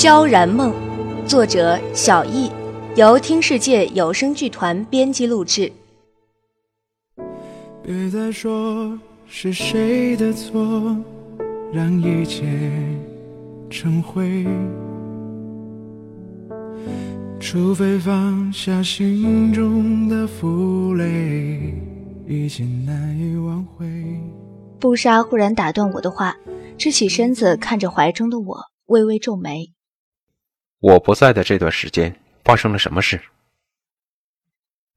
萧然梦，作者小易，由听世界有声剧团编辑录制。别再说是谁的错，让一切成灰。除非放下心中的负累，已经难以挽回。布莎忽然打断我的话，支起身子看着怀中的我，微微皱眉。我不在的这段时间发生了什么事？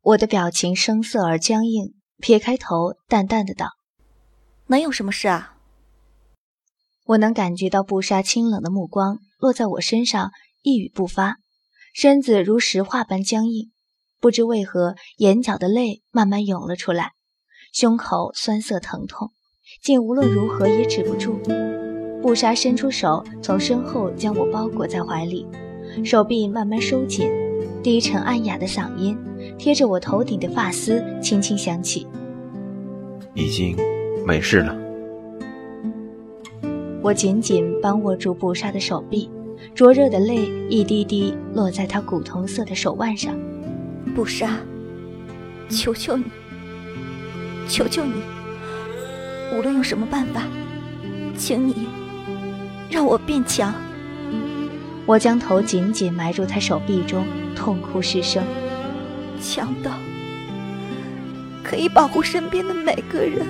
我的表情生涩而僵硬，撇开头，淡淡的道：“能有什么事啊？”我能感觉到布莎清冷的目光落在我身上，一语不发。身子如石化般僵硬，不知为何，眼角的泪慢慢涌了出来，胸口酸涩疼痛，竟无论如何也止不住。布莎伸出手，从身后将我包裹在怀里，手臂慢慢收紧，低沉暗哑的嗓音贴着我头顶的发丝轻轻响起：“已经没事了。”我紧紧帮握住布莎的手臂。灼热的泪一滴滴落在他古铜色的手腕上，不杀，求求你，求求你，无论用什么办法，请你让我变强。我将头紧紧埋入他手臂中，痛哭失声，强盗可以保护身边的每个人。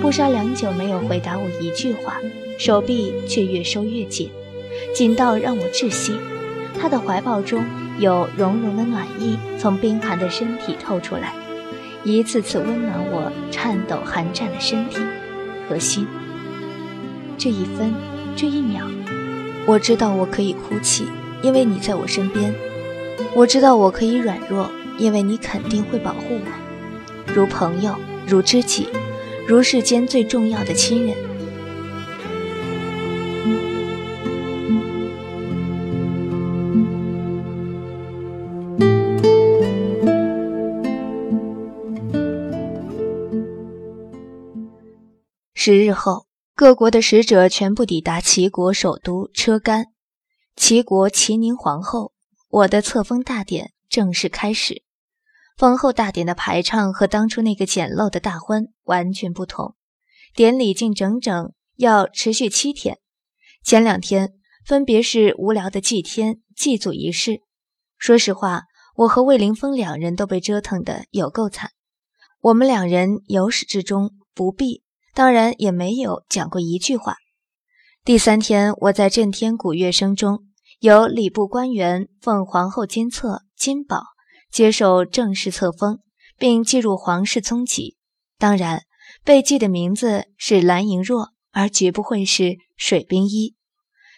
布莎良久没有回答我一句话，手臂却越收越紧，紧到让我窒息。他的怀抱中有融融的暖意从冰寒的身体透出来，一次次温暖我颤抖寒颤的身体和心。这一分，这一秒，我知道我可以哭泣，因为你在我身边；我知道我可以软弱，因为你肯定会保护我，如朋友，如知己。如世间最重要的亲人。十日后，各国的使者全部抵达齐国首都车干。齐国齐宁皇后，我的册封大典正式开始。封后大典的排场和当初那个简陋的大婚完全不同，典礼竟整整要持续七天。前两天分别是无聊的祭天、祭祖仪式。说实话，我和魏凌风两人都被折腾得有够惨。我们两人由始至终不必，当然也没有讲过一句话。第三天，我在震天鼓乐声中，由礼部官员奉皇后金册、金宝。接受正式册封，并记入皇室宗籍。当然，被记的名字是蓝莹若，而绝不会是水冰衣。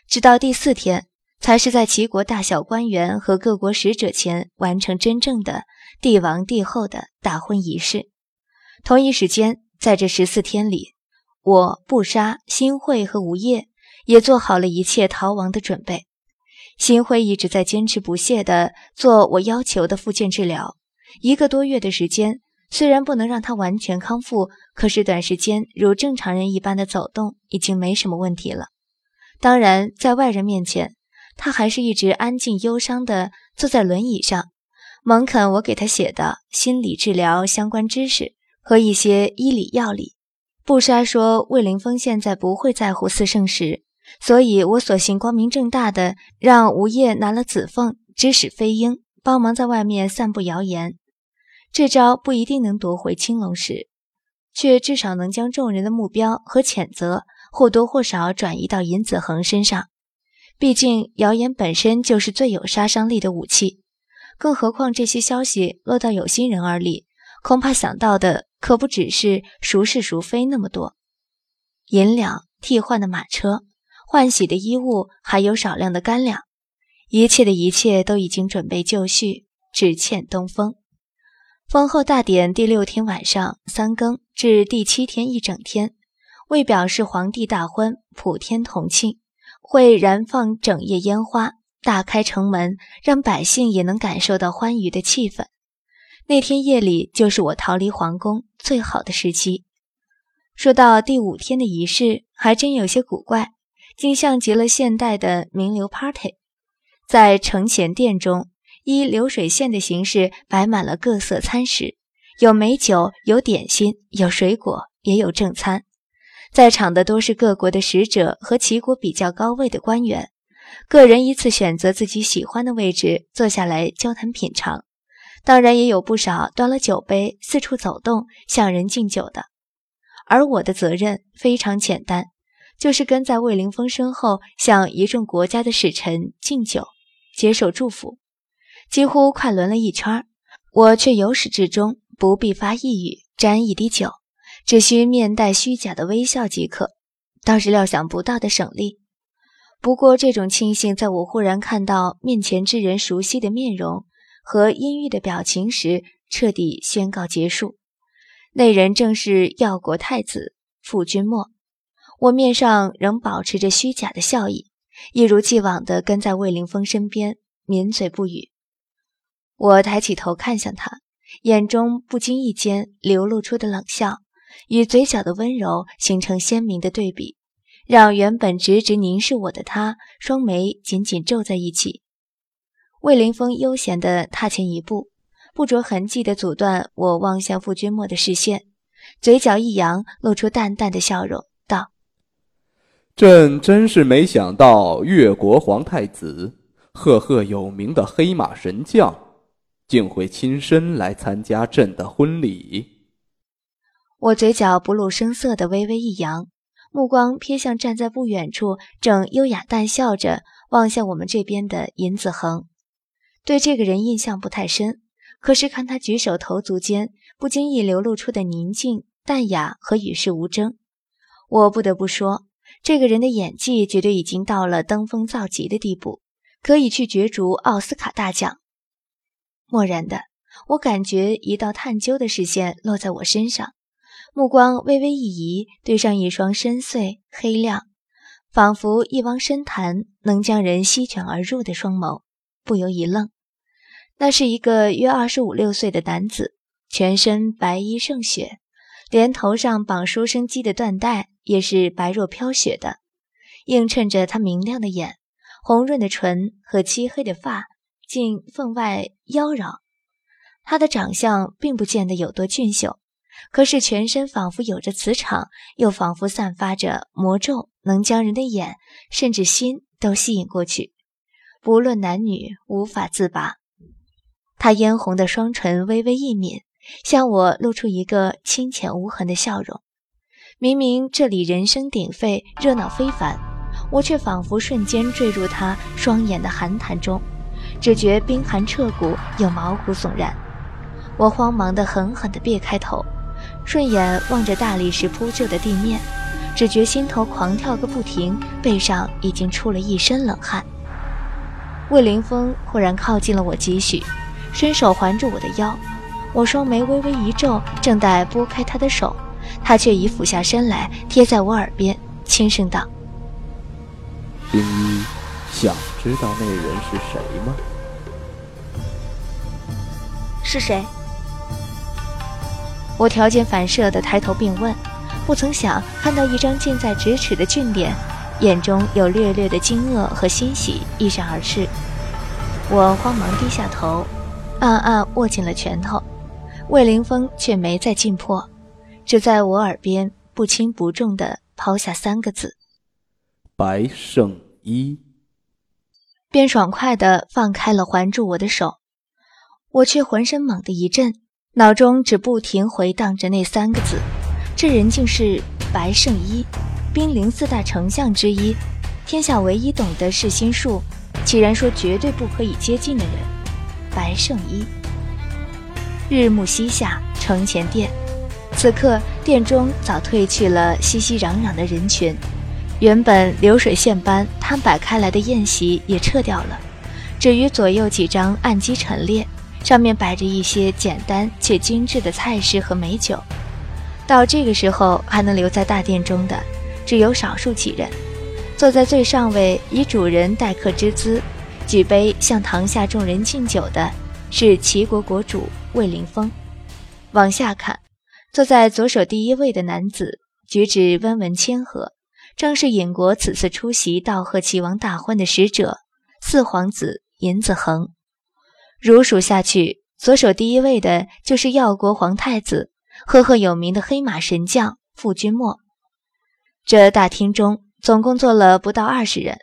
直到第四天，才是在齐国大小官员和各国使者前完成真正的帝王帝后的大婚仪式。同一时间，在这十四天里，我不杀新会和吴业也做好了一切逃亡的准备。新会一直在坚持不懈地做我要求的复健治疗，一个多月的时间，虽然不能让他完全康复，可是短时间如正常人一般的走动已经没什么问题了。当然，在外人面前，他还是一直安静忧伤地坐在轮椅上，猛啃我给他写的心理治疗相关知识和一些医理药理。布莎说，魏凌风现在不会在乎四圣石。所以，我索性光明正大的让吴业拿了紫凤，指使飞鹰帮忙在外面散布谣言。这招不一定能夺回青龙石，却至少能将众人的目标和谴责或多或少转移到尹子恒身上。毕竟，谣言本身就是最有杀伤力的武器，更何况这些消息落到有心人耳里，恐怕想到的可不只是孰是孰非那么多。银两、替换的马车。换洗的衣物，还有少量的干粮，一切的一切都已经准备就绪，只欠东风。封后大典第六天晚上三更至第七天一整天，为表示皇帝大婚，普天同庆，会燃放整夜烟花，大开城门，让百姓也能感受到欢愉的气氛。那天夜里就是我逃离皇宫最好的时期。说到第五天的仪式，还真有些古怪，竟像极了现代的名流 party。在承前殿中，依流水线的形式摆满了各色餐食，有美酒，有点心，有水果，也有正餐。在场的都是各国的使者和齐国比较高位的官员，个人依次选择自己喜欢的位置坐下来交谈品尝。当然，也有不少端了酒杯四处走动向人敬酒的。而我的责任非常简单，就是跟在魏凌风身后，向一众国家的使臣敬酒、接受祝福。几乎快轮了一圈，我却由始至终不必发一语、沾一滴酒，只需面带虚假的微笑即可，倒是料想不到的省力。不过，这种庆幸在我忽然看到面前之人熟悉的面容。和阴郁的表情时，彻底宣告结束。那人正是耀国太子傅君莫。我面上仍保持着虚假的笑意，一如既往地跟在魏凌风身边，抿嘴不语。我抬起头看向他，眼中不经意间流露出的冷笑，与嘴角的温柔形成鲜明的对比，让原本直直凝视我的他，双眉紧紧皱在一起。魏凌风悠闲地踏前一步，不着痕迹地阻断我望向傅君莫的视线，嘴角一扬，露出淡淡的笑容，道：“朕真是没想到，越国皇太子，赫赫有名的黑马神将，竟会亲身来参加朕的婚礼。”我嘴角不露声色地微微一扬，目光瞥向站在不远处，正优雅淡笑着望向我们这边的尹子恒。对这个人印象不太深，可是看他举手投足间不经意流露出的宁静、淡雅和与世无争，我不得不说，这个人的演技绝对已经到了登峰造极的地步，可以去角逐奥斯卡大奖。漠然的，我感觉一道探究的视线落在我身上，目光微微一移，对上一双深邃黑亮，仿佛一汪深潭能将人吸卷而入的双眸。不由一愣，那是一个约二十五六岁的男子，全身白衣胜雪，连头上绑书生机的缎带也是白若飘雪的，映衬着他明亮的眼、红润的唇和漆黑的发，竟分外妖娆。他的长相并不见得有多俊秀，可是全身仿佛有着磁场，又仿佛散发着魔咒，能将人的眼甚至心都吸引过去。不论男女，无法自拔。他嫣红的双唇微微一抿，向我露出一个清浅无痕的笑容。明明这里人声鼎沸，热闹非凡，我却仿佛瞬间坠入他双眼的寒潭中，只觉冰寒彻骨，又毛骨悚然。我慌忙地狠狠地别开头，顺眼望着大理石铺就的地面，只觉心头狂跳个不停，背上已经出了一身冷汗。魏凌风忽然靠近了我几许，伸手环住我的腰，我双眉微微一皱，正待拨开他的手，他却已俯下身来，贴在我耳边，轻声道：“冰一，想知道那人是谁吗？”“是谁？”我条件反射的抬头并问，不曾想看到一张近在咫尺的俊脸。眼中有略略的惊愕和欣喜一闪而逝，我慌忙低下头，暗暗握紧了拳头。魏凌风却没再进破，只在我耳边不轻不重地抛下三个字：“白圣依。”便爽快地放开了环住我的手。我却浑身猛地一震，脑中只不停回荡着那三个字：这人竟是白圣依。兵临四大丞相之一，天下唯一懂得世心术，岂然说绝对不可以接近的人，白圣依。日暮西下，城前殿，此刻殿中早褪去了熙熙攘攘的人群，原本流水线般摊摆开来的宴席也撤掉了，只余左右几张案几陈列，上面摆着一些简单且精致的菜式和美酒。到这个时候还能留在大殿中的。只有少数几人，坐在最上位，以主人待客之姿，举杯向堂下众人敬酒的，是齐国国主魏凌风。往下看，坐在左手第一位的男子，举止温文谦和，正是尹国此次出席道贺齐王大婚的使者四皇子尹子恒。如数下去，左手第一位的就是耀国皇太子，赫赫有名的黑马神将傅君莫。这大厅中总共坐了不到二十人，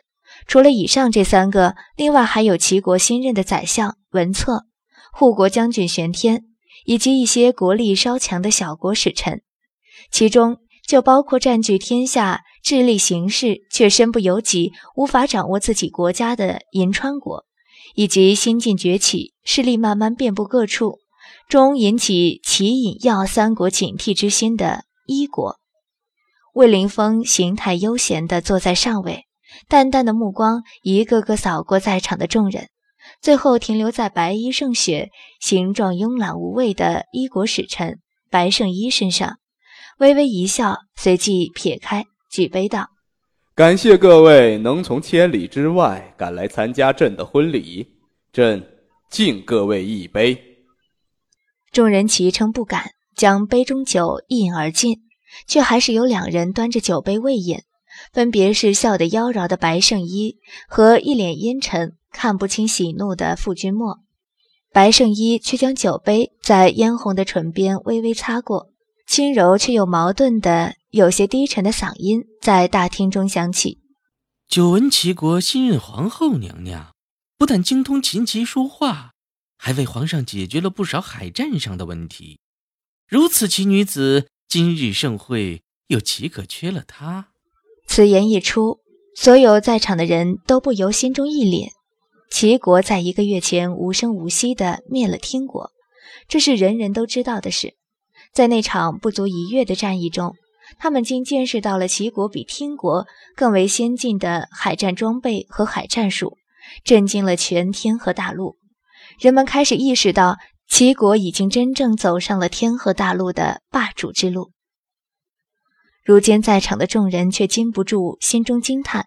除了以上这三个，另外还有齐国新任的宰相文策、护国将军玄天，以及一些国力稍强的小国使臣，其中就包括占据天下、智力行事却身不由己、无法掌握自己国家的银川国，以及新晋崛起、势力慢慢遍布各处，终引起齐、尹、耀三国警惕之心的伊国。魏凌风形态悠闲地坐在上位，淡淡的目光一个个扫过在场的众人，最后停留在白衣胜雪、形状慵懒无畏的一国使臣白圣依身上，微微一笑，随即撇开，举杯道：“感谢各位能从千里之外赶来参加朕的婚礼，朕敬各位一杯。”众人齐称不敢，将杯中酒一饮而尽。却还是有两人端着酒杯未饮，分别是笑得妖娆的白圣依和一脸阴沉、看不清喜怒的傅君莫。白圣依却将酒杯在嫣红的唇边微微擦过，轻柔却又矛盾的、有些低沉的嗓音在大厅中响起：“久闻齐国新任皇后娘娘不但精通琴棋书画，还为皇上解决了不少海战上的问题。如此奇女子。”今日盛会又岂可缺了他？此言一出，所有在场的人都不由心中一凛。齐国在一个月前无声无息地灭了听国，这是人人都知道的事。在那场不足一月的战役中，他们竟见识到了齐国比听国更为先进的海战装备和海战术，震惊了全天和大陆。人们开始意识到。齐国已经真正走上了天河大陆的霸主之路。如今在场的众人却禁不住心中惊叹：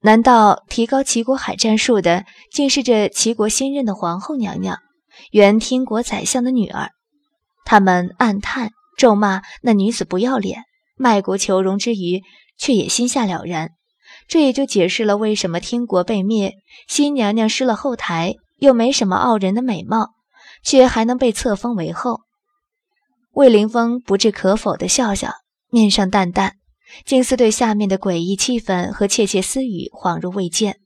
难道提高齐国海战术的，竟是这齐国新任的皇后娘娘，原听国宰相的女儿？他们暗叹、咒骂那女子不要脸、卖国求荣之余，却也心下了然。这也就解释了为什么听国被灭，新娘娘失了后台，又没什么傲人的美貌。却还能被册封为后。魏凌风不置可否的笑笑，面上淡淡，竟似对下面的诡异气氛和窃窃私语恍如未见。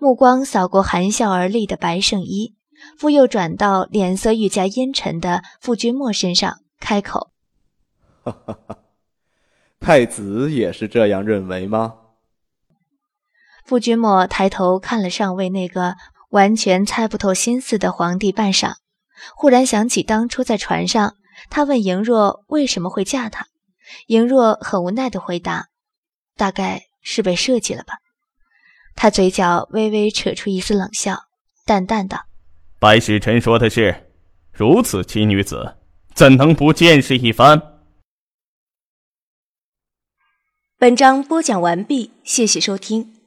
目光扫过含笑而立的白圣依，复又转到脸色愈加阴沉的傅君莫身上，开口：“哈哈哈，太子也是这样认为吗？”傅君莫抬头看了上位那个完全猜不透心思的皇帝半晌。忽然想起当初在船上，他问莹若为什么会嫁他，莹若很无奈地回答：“大概是被设计了吧。”他嘴角微微扯出一丝冷笑，淡淡道：“白使臣说的是，如此奇女子，怎能不见识一番？”本章播讲完毕，谢谢收听。